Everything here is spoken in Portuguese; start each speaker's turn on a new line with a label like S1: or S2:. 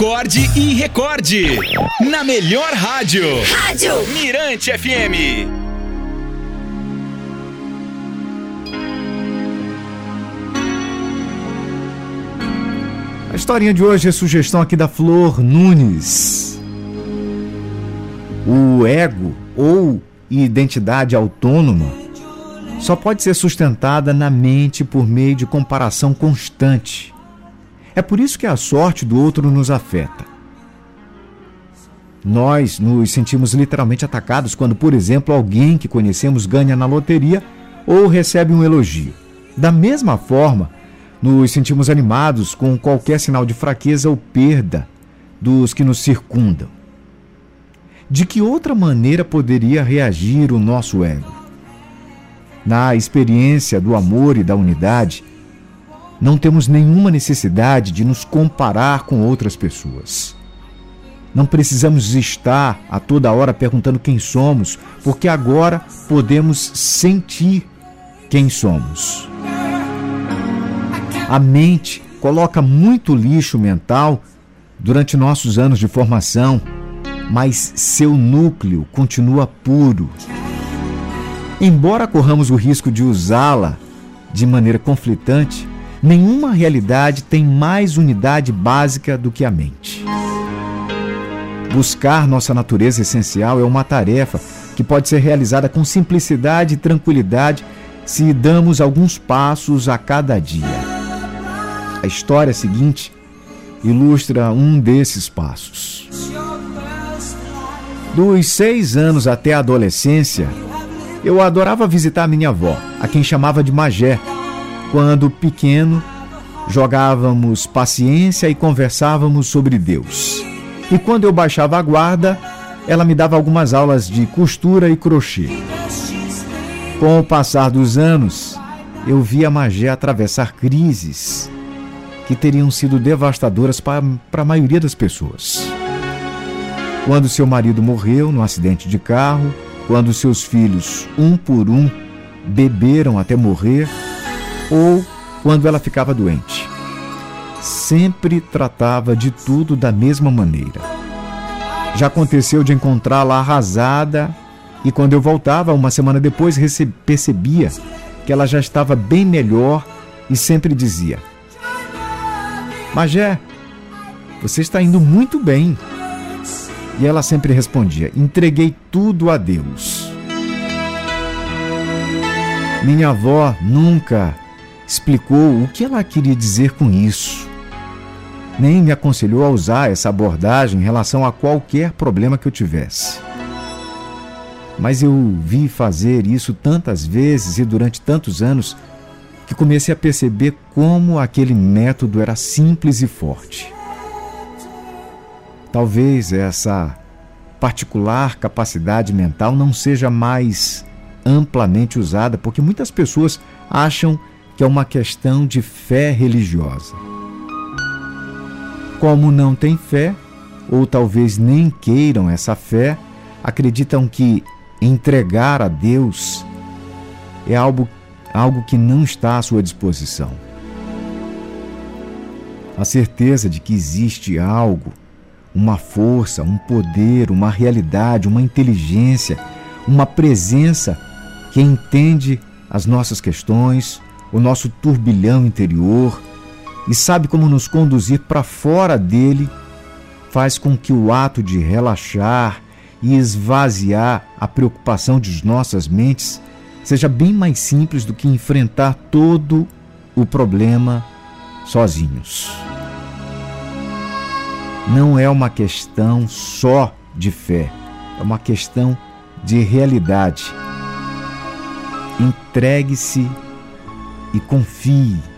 S1: Acorde e recorde. Na melhor rádio. Rádio Mirante FM.
S2: A historinha de hoje é sugestão aqui da Flor Nunes. O ego ou identidade autônoma só pode ser sustentada na mente por meio de comparação constante. É por isso que a sorte do outro nos afeta. Nós nos sentimos literalmente atacados quando, por exemplo, alguém que conhecemos ganha na loteria ou recebe um elogio. Da mesma forma, nos sentimos animados com qualquer sinal de fraqueza ou perda dos que nos circundam. De que outra maneira poderia reagir o nosso ego? Na experiência do amor e da unidade, não temos nenhuma necessidade de nos comparar com outras pessoas. Não precisamos estar a toda hora perguntando quem somos, porque agora podemos sentir quem somos. A mente coloca muito lixo mental durante nossos anos de formação, mas seu núcleo continua puro. Embora corramos o risco de usá-la de maneira conflitante, nenhuma realidade tem mais unidade básica do que a mente. Buscar nossa natureza essencial é uma tarefa que pode ser realizada com simplicidade e tranquilidade se damos alguns passos a cada dia. A história seguinte ilustra um desses passos. Dos seis anos até a adolescência, eu adorava visitar minha avó, a quem chamava de Magé. Quando pequeno, jogávamos paciência e conversávamos sobre Deus. E quando eu baixava a guarda, ela me dava algumas aulas de costura e crochê. Com o passar dos anos, eu vi a Magé atravessar crises que teriam sido devastadoras para a maioria das pessoas. Quando seu marido morreu num acidente de carro, quando seus filhos, um por um, beberam até morrer, ou quando ela ficava doente. Sempre tratava de tudo da mesma maneira. Já aconteceu de encontrá-la arrasada e quando eu voltava, uma semana depois, percebia que ela já estava bem melhor e sempre dizia: Magé, você está indo muito bem. E ela sempre respondia: entreguei tudo a Deus. Minha avó nunca explicou o que ela queria dizer com isso, nem me aconselhou a usar essa abordagem em relação a qualquer problema que eu tivesse. Mas eu vi fazer isso tantas vezes e durante tantos anos que comecei a perceber como aquele método era simples e forte. Talvez essa particular capacidade mental não seja mais amplamente usada, porque muitas pessoas acham que é uma questão de fé religiosa. Como não têm fé, ou talvez nem queiram essa fé, acreditam que entregar a Deus é algo, algo que não está à sua disposição. A certeza de que existe algo uma força, um poder, uma realidade, uma inteligência, uma presença que entende as nossas questões, o nosso turbilhão interior e sabe como nos conduzir para fora dele, faz com que o ato de relaxar e esvaziar a preocupação de nossas mentes seja bem mais simples do que enfrentar todo o problema sozinhos não é uma questão só de fé, é uma questão de realidade. Entregue-se e confie.